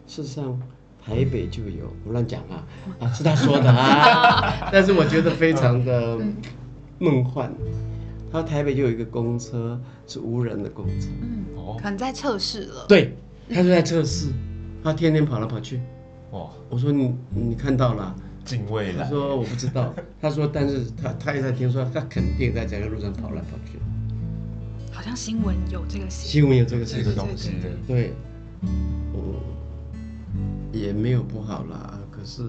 [SPEAKER 1] 事实上台北就有，我乱讲啊 啊是他说的啊，但是我觉得非常的梦幻。他说台北就有一个公车是无人的公车，
[SPEAKER 3] 嗯，
[SPEAKER 2] 哦
[SPEAKER 3] 可能在测试了。
[SPEAKER 1] 对，他就在测试，他天天跑来跑去。
[SPEAKER 2] 哇，
[SPEAKER 1] 我说你你看到了啊？
[SPEAKER 2] 近未来，
[SPEAKER 1] 他说我不知道，他说但是他他也在听说，他肯定在这个路上跑来跑去。
[SPEAKER 3] 好像新闻有这个新
[SPEAKER 1] 新闻有这个事情
[SPEAKER 2] 这个。东西的，
[SPEAKER 1] 对，嗯，也没有不好啦。可是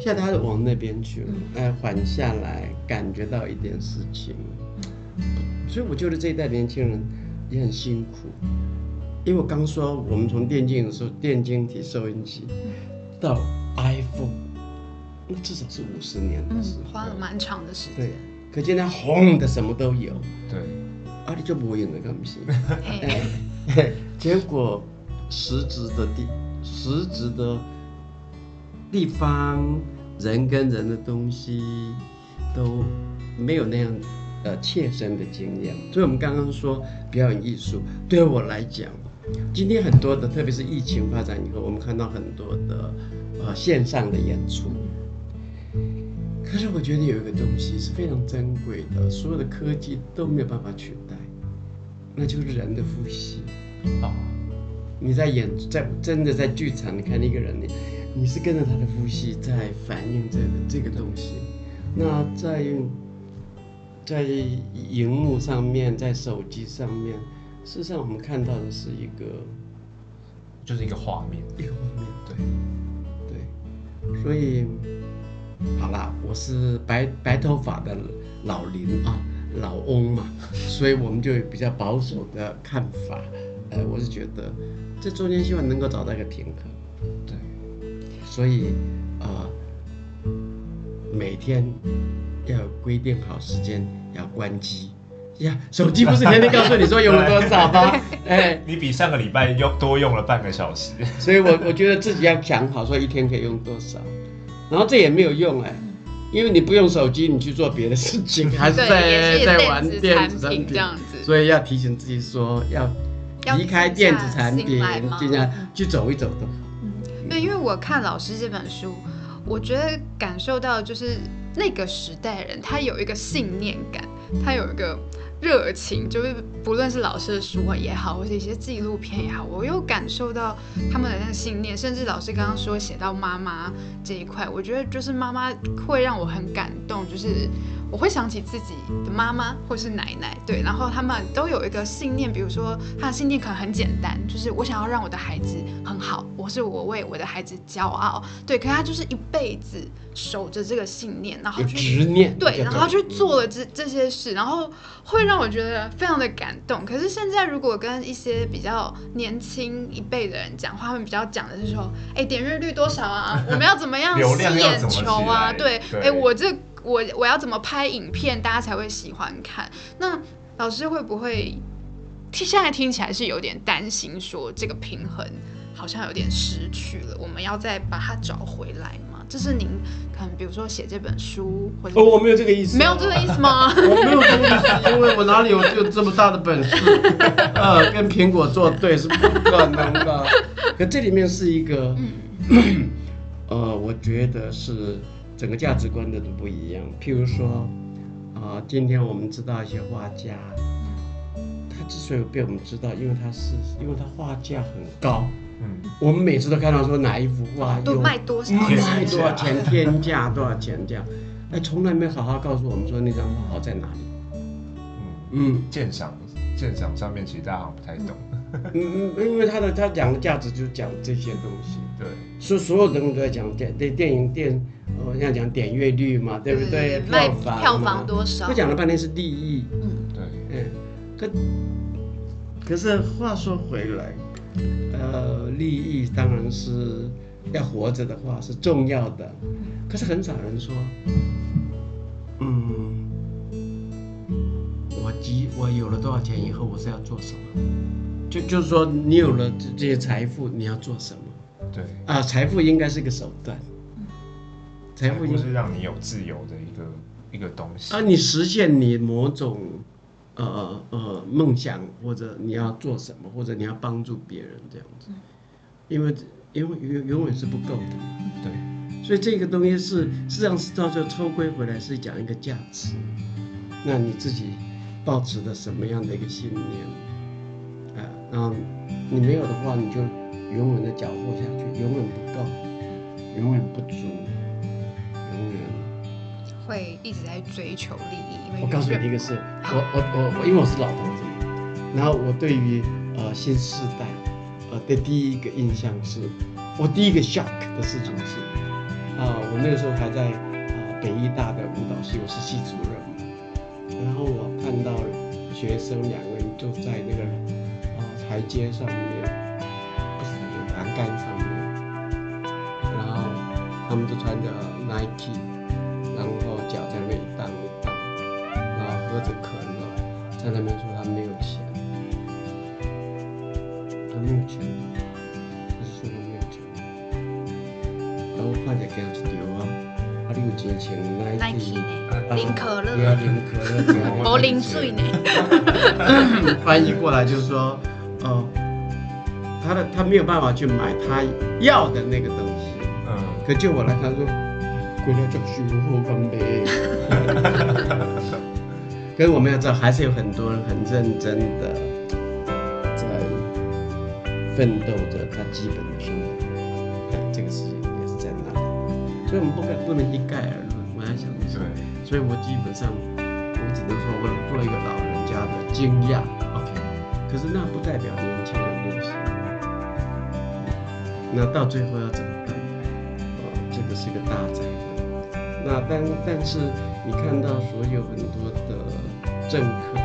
[SPEAKER 1] 现在他往那边去了，哎，缓下来，感觉到一点事情。所以我觉得这一代年轻人也很辛苦，因为我刚说我们从电竞的时候，电晶体收音机到 iPhone，那至少是五十年的
[SPEAKER 3] 嗯
[SPEAKER 1] 时，候。
[SPEAKER 3] 花了蛮长的时
[SPEAKER 1] 对
[SPEAKER 3] 间。，
[SPEAKER 1] 可见他红的什么都有，
[SPEAKER 2] 对，
[SPEAKER 1] 啊，你就无用的干不行。
[SPEAKER 3] 嘿，
[SPEAKER 1] 嘿 结果实质的地实质的地方，人跟人的东西都没有那样呃切身的经验。所以我们刚刚说表演艺术，对我来讲，今天很多的，特别是疫情发展以后，我们看到很多的呃线上的演出。可是我觉得有一个东西是非常珍贵的，所有的科技都没有办法取代，那就是人的呼吸。
[SPEAKER 2] 啊，
[SPEAKER 1] 你在演，在真的在剧场，你看一个人，你你是跟着他的呼吸在反映这个这个东西。那在在荧幕上面，在手机上面，事实上我们看到的是一个
[SPEAKER 2] 就是一个画面，
[SPEAKER 1] 一个画面，
[SPEAKER 2] 对，
[SPEAKER 1] 对，所以好啦，我是白白头发的老林啊，老翁嘛，所以我们就有比较保守的看法。呃，我是觉得这中间希望能够找到一个平衡。
[SPEAKER 2] 对，
[SPEAKER 1] 所以呃，每天要规定好时间，要关机。呀，手机不是天天告诉你说用了多少吗？哎，
[SPEAKER 2] 你比上个礼拜用多用了半个小时。
[SPEAKER 1] 所以我我觉得自己要想好，说一天可以用多少，然后这也没有用哎，因为你不用手机，你去做别的事情，还是，在
[SPEAKER 3] 是
[SPEAKER 1] 在玩
[SPEAKER 3] 电
[SPEAKER 1] 电子产
[SPEAKER 3] 品这样子。
[SPEAKER 1] 所以要提醒自己说，要
[SPEAKER 3] 要
[SPEAKER 1] 离开电子产品尽量去走一走都好。
[SPEAKER 3] 对，因为我看老师这本书，我觉得感受到就是那个时代人，他有一个信念感，他有一个热情，就是不论是老师的书也好，或者一些纪录片也好，我又感受到他们的那个信念。甚至老师刚刚说写到妈妈这一块，我觉得就是妈妈会让我很感动，就是。我会想起自己的妈妈或是奶奶，对，然后他们都有一个信念，比如说他的信念可能很简单，就是我想要让我的孩子很好，我是我为我的孩子骄傲，对，可他就是一辈子守着这个信念，然后去
[SPEAKER 1] 执念，
[SPEAKER 3] 对，然后他
[SPEAKER 1] 去
[SPEAKER 3] 去做了这这些事，然后会让我觉得非常的感动。可是现在如果跟一些比较年轻一辈的人讲话，他们比较讲的是说，哎，点阅率多少啊？我们要怎么样
[SPEAKER 2] 流
[SPEAKER 3] 吸眼球啊？对哎，我这我我要怎么拍影片，大家才会喜欢看？那老师会不会听现在听起来是有点担心，说这个平衡好像有点失去了，我们要再把它找回来吗？这是您可能比如说写这本书，或者
[SPEAKER 1] 哦，我没有这个意思，
[SPEAKER 3] 没有这个意思吗？
[SPEAKER 1] 我没有这个意思，因为我哪里有就这么大的本事，呃，跟苹果作对是不可能的。可这里面是一个，呃，我觉得是整个价值观的都不一样。譬如说，啊、今天我们知道一些画家，他之所以被我们知道，因为他是因为他画价很高。
[SPEAKER 2] 嗯，
[SPEAKER 1] 我们每次都看到说哪一幅画
[SPEAKER 3] 都
[SPEAKER 1] 有
[SPEAKER 3] 卖多少
[SPEAKER 1] 卖
[SPEAKER 3] 钱？
[SPEAKER 1] 多少钱，天价多少钱这样，哎，从来没好好告诉我们说那张画好在哪里。嗯
[SPEAKER 2] 鉴赏鉴赏上面其实大家好像不太懂。
[SPEAKER 1] 嗯嗯，因为他的他讲的价值就是讲这些东西，
[SPEAKER 2] 对，
[SPEAKER 1] 所以所有人都在讲电对电影电，呃，要讲点阅率嘛，对不对？
[SPEAKER 3] 卖
[SPEAKER 1] 票房
[SPEAKER 3] 票房多少
[SPEAKER 1] 我？讲了半天是利益，
[SPEAKER 3] 嗯，
[SPEAKER 2] 对，
[SPEAKER 1] 嗯，可可是话说回来，呃，利益当然是要活着的话是重要的，可是很少人说，嗯，我急我有了多少钱以后我是要做什么？就就是说你有了这这些财富，你要做什么？
[SPEAKER 2] 对，
[SPEAKER 1] 啊，财富应该是个手段，财富
[SPEAKER 2] 就是让你有自由的一个一个东西。
[SPEAKER 1] 啊，你实现你某种呃呃梦想，或者你要做什么，或者你要帮助别人这样子，因为因为永永远是不够的，
[SPEAKER 2] 对，
[SPEAKER 1] 所以这个东西是实际上是到最后抽归回来是讲一个价值，那你自己保持的什么样的一个信念，啊，然后你没有的话，你就永远的缴获下去，永远不够，永远不足，永远。
[SPEAKER 3] 会一直在追求利益，因为
[SPEAKER 1] 我告诉你一个事，我我我我，因为我是老头子嘛，然后我对于呃新世代呃的第一个印象是，我第一个 shock 的事情是，啊、我那个时候还在啊、北医大的舞蹈系，我是系主任，然后我看到学生两个人就在那个啊、台阶上面，不是台阶栏杆上面，然后他们都穿着 Nike。然后脚在那边一荡一荡，然后喝着可乐，在那边说他没有钱，他没有钱，他是说他没有钱。然后我看着给他一条啊，啊你有钱穿
[SPEAKER 3] Nike 零可乐，
[SPEAKER 1] 零可乐这样，
[SPEAKER 3] 无零 水呢，
[SPEAKER 1] 翻译过来就是说，哦，他没有办法去买他要的那个东西。
[SPEAKER 2] 嗯，
[SPEAKER 1] 可就我来看说，国家教训后干杯。可是我们要知道，还是有很多人很认真的在奋斗着他基本的生活，哎，这个事情也是在那里，所以我们不敢不能一概而论。我在想的是，
[SPEAKER 2] 对，
[SPEAKER 1] 所以我基本上我只能说我做一个老人家的惊讶，OK，可是那不代表年轻。那到最后要怎么办？哦，这个是个大灾难。那但但是你看到所有很多的政客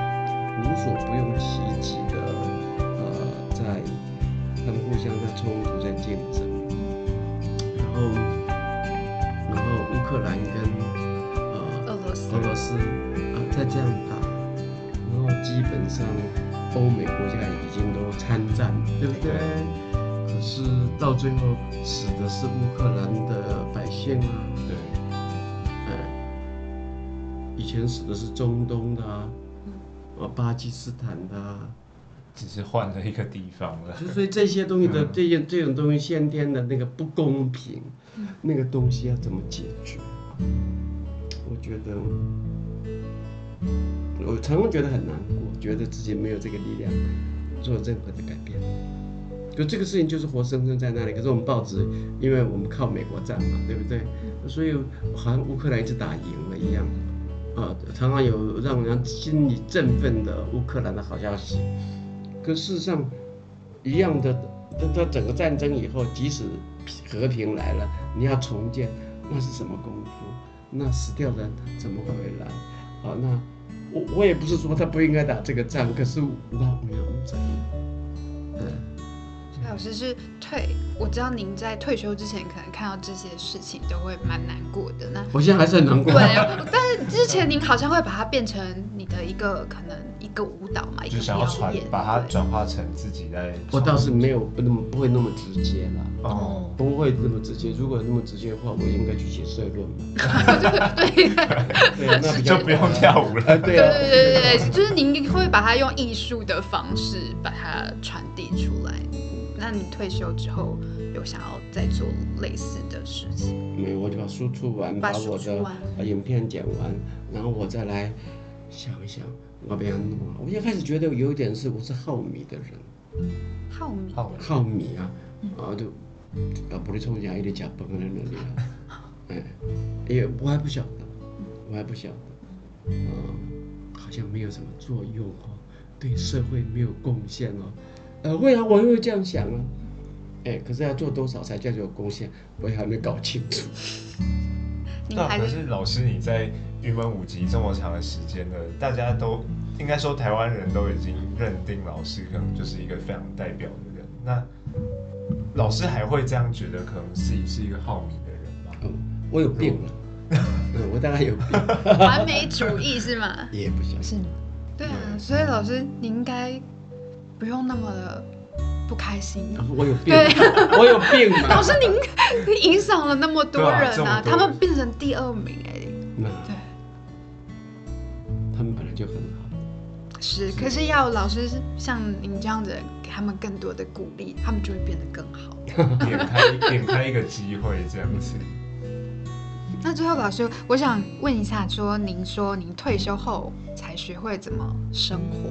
[SPEAKER 3] 斯
[SPEAKER 1] 坦的啊，
[SPEAKER 2] 只是换了一个地方了。
[SPEAKER 1] 就所以这些东西的
[SPEAKER 2] 嗯
[SPEAKER 1] 这些这种东西先天的那个不公平，那个东西要怎么解决？我觉得，我常常觉得很难过，觉得自己没有这个力量做任何的改变。就这个事情就是活生生在那里。可是我们报纸，因为我们靠美国站嘛，对不对？所以好像乌克兰一直打赢了一样，啊，常常有让人心里振奋的乌克兰的好消息。可事实上，一样的，这这整个战争以后，即使和平来了，你要重建，那是什么功夫？那死掉人怎么回来？好，那我我也不是说他不应该打这个仗，可是我我要怎嗯，
[SPEAKER 3] 所以老师是退，我知道您在退休之前可能看到这些事情都会蛮难过的。那
[SPEAKER 1] 我现在还是很难过。
[SPEAKER 3] 对，但是之前您好像会把它变成你的一个可能一个舞蹈嘛，一个
[SPEAKER 2] 就想要，传把它转化成自己在。
[SPEAKER 1] 我倒是没有不那么不会那么直接啦，
[SPEAKER 2] 哦，
[SPEAKER 1] 不会那么直接。如果那么直接的话，我应该去写社论嘛。
[SPEAKER 3] 对
[SPEAKER 1] 对啊，那比较
[SPEAKER 2] 就不用跳舞了。
[SPEAKER 1] 啊，对啊。
[SPEAKER 3] 对对对对，就是您会把它用艺术的方式把它传递出来。那你退休之后有想要再做类似的事情？
[SPEAKER 1] 没有，我就把书出完，
[SPEAKER 3] 把
[SPEAKER 1] 把我的影片剪完，然后我再来想一想我要弄啊。我？一开始觉得有一点是我是好米的人，
[SPEAKER 3] 好米
[SPEAKER 2] 好
[SPEAKER 1] 好米啊，啊就啊不是从家一直吃饭在那里啊，哎，也我还不晓得，我还不晓得，嗯，好像没有什么作用哦，对社会没有贡献哦，呃会啊，我也会这样想啊。哎，可是要做多少才叫做有贡献，我也还没搞清楚。
[SPEAKER 2] 那可
[SPEAKER 3] 是
[SPEAKER 2] 是老师你在云门舞集这么长的时间呢，大家都应该说台湾人都已经认定老师可能就是一个非常代表的人。那老师还会这样觉得可能自己是一个好名的人吗？
[SPEAKER 1] 嗯，我有病了，嗯，我大概有病，
[SPEAKER 3] 完美主义是吗？
[SPEAKER 1] 也不行。是。
[SPEAKER 3] 对啊，所以老师你应该不用那么的不开心。
[SPEAKER 1] 我有病，
[SPEAKER 3] 对
[SPEAKER 1] 我有病嘛。
[SPEAKER 3] 老师，您影响了那么多人啊，他们变成第二名哎、
[SPEAKER 1] 那
[SPEAKER 3] 对，
[SPEAKER 1] 他们本来就很好，
[SPEAKER 3] 是，可是要老师像您这样子给他们更多的鼓励，他们就会变得更好。
[SPEAKER 2] 点开点开一个机会这样子。
[SPEAKER 3] 那最后，老师，我想问一下，说您说您退休后才学会怎么生活，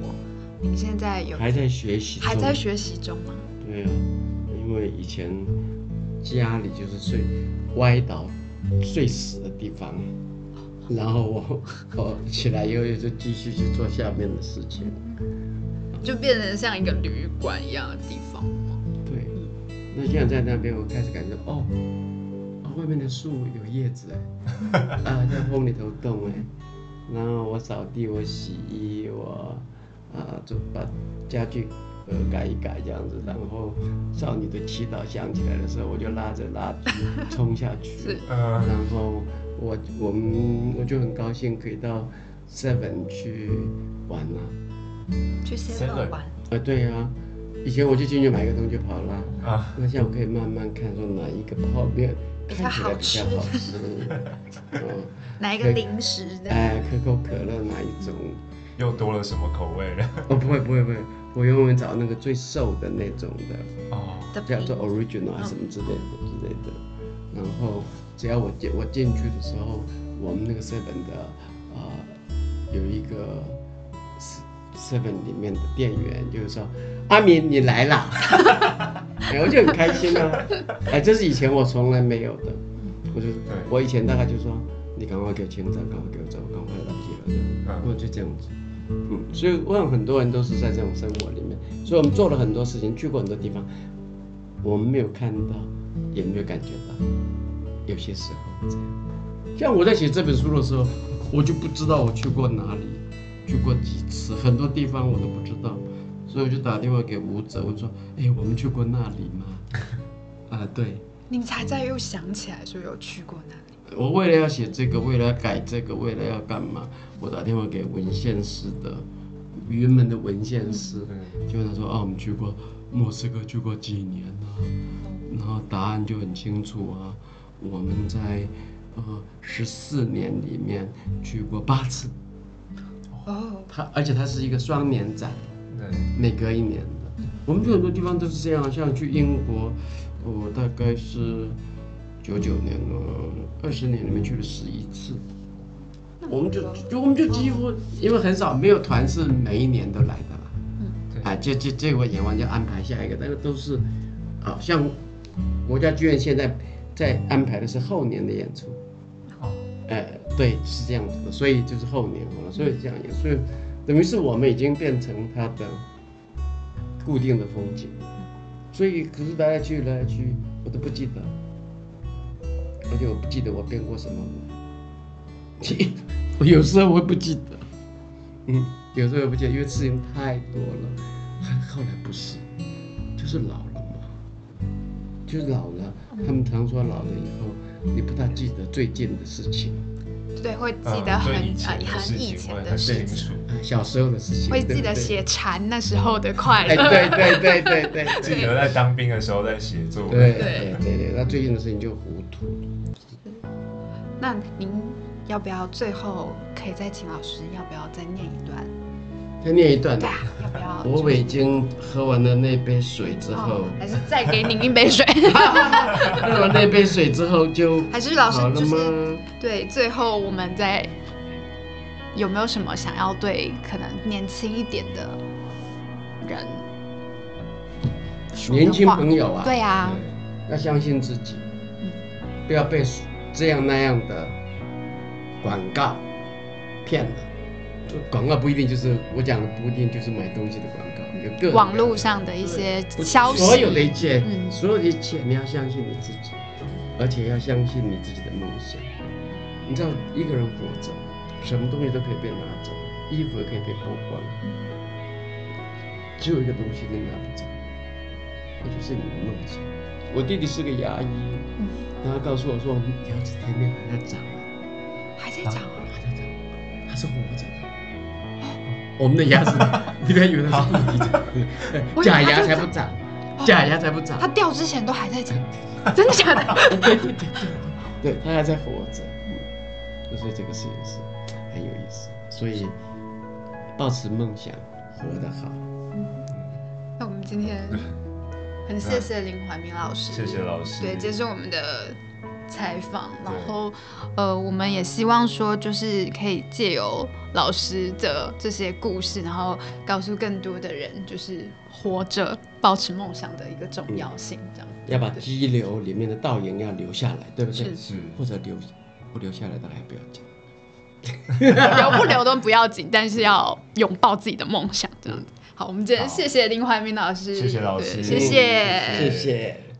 [SPEAKER 3] 您现在有
[SPEAKER 1] 还在学习，
[SPEAKER 3] 还在。学习中吗？
[SPEAKER 1] 对啊，因为以前家里就是睡歪倒睡死的地方，然后我我起来以后就继续去做下面的事情。
[SPEAKER 3] 就变成像一个旅馆一样的地方吗？
[SPEAKER 1] 对，那现在在那边，我开始感觉哦，哦，外面的树有叶子哎，啊，在风里头动哎，然后我扫地，我洗衣，我啊，就把家具呃改一改这样子，然后少女的祈祷响起来的时候，我就拉着垃圾 冲下去，
[SPEAKER 3] 是。
[SPEAKER 2] 嗯，
[SPEAKER 1] 然后我我们我就很高兴可以到 Seven 去玩了、
[SPEAKER 3] 去
[SPEAKER 2] Seven
[SPEAKER 3] 玩，
[SPEAKER 1] 啊，对呀、以前我就进去买个东西就跑了。
[SPEAKER 2] 啊，
[SPEAKER 1] 那现在我可以慢慢看，说哪一个泡面看起来比较好
[SPEAKER 3] 好
[SPEAKER 1] 吃，嗯，
[SPEAKER 3] 哪一个零食的？
[SPEAKER 1] 哎，可口可乐哪一种？
[SPEAKER 2] 又多了什么口味了？
[SPEAKER 1] 哦，不会不会不会，我永远找那个最瘦的那种的，
[SPEAKER 2] 哦，
[SPEAKER 3] 的
[SPEAKER 1] 叫做 original 还是什么之类的之类的。然后只要我进我进去的时候，我们那个 seven 的啊、有一个 seven 里面的店员就是说阿明你来啦，哎，我就很开心啊，哎，这是以前我从来没有的，我就我以前大概就说你赶快给我签账，赶快给我走，赶快来不及了这样，我就这样子。嗯，所以我想很多人都是在这种生活里面，所以我们做了很多事情，去过很多地方，我们没有看到，也没有感觉到，有些时候这样。像我在写这本书的时候，我就不知道我去过哪里，去过几次，很多地方我都不知道，所以我就打电话给吴哲，我说：“哎，我们去过那里吗？” 啊，对，
[SPEAKER 3] 你才在又想起来说有去过那里。
[SPEAKER 1] 我为了要写这个，为了要改这个，为了要干嘛，我打电话给文献师的云门的文献师，
[SPEAKER 2] 对，
[SPEAKER 1] 就问他说：“啊，我们去过莫斯科，去过几年啊？”然后答案就很清楚啊，我们在呃十四年里面去过八次。
[SPEAKER 3] 哦，
[SPEAKER 1] 它而且他是一个双年展，
[SPEAKER 2] 对，
[SPEAKER 1] 每隔一年的。我们去很多地方都是这样，像去英国，我大概是九九年了，二十年里面去了十一次。我们就就我们就几乎，因为很少没有团是每一年都来的啦。
[SPEAKER 2] 对
[SPEAKER 1] 啊，这这这回演完就安排下一个，但是都是，啊，像国家剧院现在在安排的是后年的演出。
[SPEAKER 2] 哦，
[SPEAKER 1] 呃，对，是这样子的，所以就是后年了，所以这样演，所以等于是我们已经变成它的固定的风景，所以可是来来去来来去，我都不记得，而且我不记得我编过什么舞，我有时候我会不记得，嗯，有时候也不记得，因为事情太多了。后来不是，就是老了嘛，就是老了。他们常说老了以后，你不大记得最近的事情。
[SPEAKER 3] 对，会记
[SPEAKER 2] 嗯
[SPEAKER 3] 得很
[SPEAKER 2] 对以前
[SPEAKER 3] 呃
[SPEAKER 2] 的事
[SPEAKER 3] 很以前的
[SPEAKER 2] 很清
[SPEAKER 3] 事情，
[SPEAKER 1] 小时候的事情，
[SPEAKER 3] 会记得写蝉那时候的快
[SPEAKER 1] 哎，
[SPEAKER 3] 乐。
[SPEAKER 1] 对对对对对
[SPEAKER 2] 记得在当兵的时候在写作
[SPEAKER 1] 对对对，那最近的事情就糊涂。
[SPEAKER 3] 那您要不要最后可以再请老师，要不要再念一段？
[SPEAKER 1] 再念一段
[SPEAKER 3] 对。啊，要不要？
[SPEAKER 1] 我已经喝完了那杯水之后
[SPEAKER 3] 哦，，还是再给您一杯水？
[SPEAKER 1] 喝完那杯水之后就
[SPEAKER 3] 还是老师
[SPEAKER 1] 好了
[SPEAKER 3] 就是？对，最后我们再有没有什么想要对可能年轻一点的人的
[SPEAKER 1] 年轻朋友啊，
[SPEAKER 3] 对啊，
[SPEAKER 1] 要相信自己
[SPEAKER 3] 嗯，
[SPEAKER 1] 不要被这样那样的广告骗了。广告不一定就是我讲的，不一定就是买东西的广告，有各种
[SPEAKER 3] 网络上的一些消息，
[SPEAKER 1] 所有的一切，
[SPEAKER 3] 嗯
[SPEAKER 1] 所有的一切，你要相信你自己，而且要相信你自己的梦想。你知道，一个人活着，什么东西都可以被拿走，衣服也可以被剥光，只有一个东西你拿不走，那就是你的梦想。我弟弟是个牙医，
[SPEAKER 3] 嗯
[SPEAKER 1] 然后他告诉我说，牙齿前面还在长啊，
[SPEAKER 3] 还在长啊，
[SPEAKER 1] 还在长，它是活着的。我们的牙齿，你不要以为它是假牙才不长，假牙才不长。
[SPEAKER 3] 它。掉之前都还在长，真的假的？
[SPEAKER 1] 对对对对，对他还在活着，嗯，所以这个事情是很有意思，所以保持梦想，活得好。
[SPEAKER 3] 那我们今天很谢谢林怀民老师，
[SPEAKER 2] 谢谢老师，
[SPEAKER 3] 对，接受我们的采访，然
[SPEAKER 2] 对
[SPEAKER 3] 后呃，我们也希望说，就是可以借由老师的这些故事，然后告诉更多的人，就是活着、保持梦想的一个重要性，这样。
[SPEAKER 1] 要把激流里面的倒影要留下来，对不对？
[SPEAKER 3] 是
[SPEAKER 2] 是
[SPEAKER 1] 或者留不留下来，当然不要紧。
[SPEAKER 3] 留不留都不要紧，但是要拥抱自己的梦想，这样子。好，我们今天
[SPEAKER 2] 好
[SPEAKER 3] 谢谢林怀民老师，
[SPEAKER 2] 谢谢老师
[SPEAKER 3] 对谢谢，
[SPEAKER 1] 谢谢。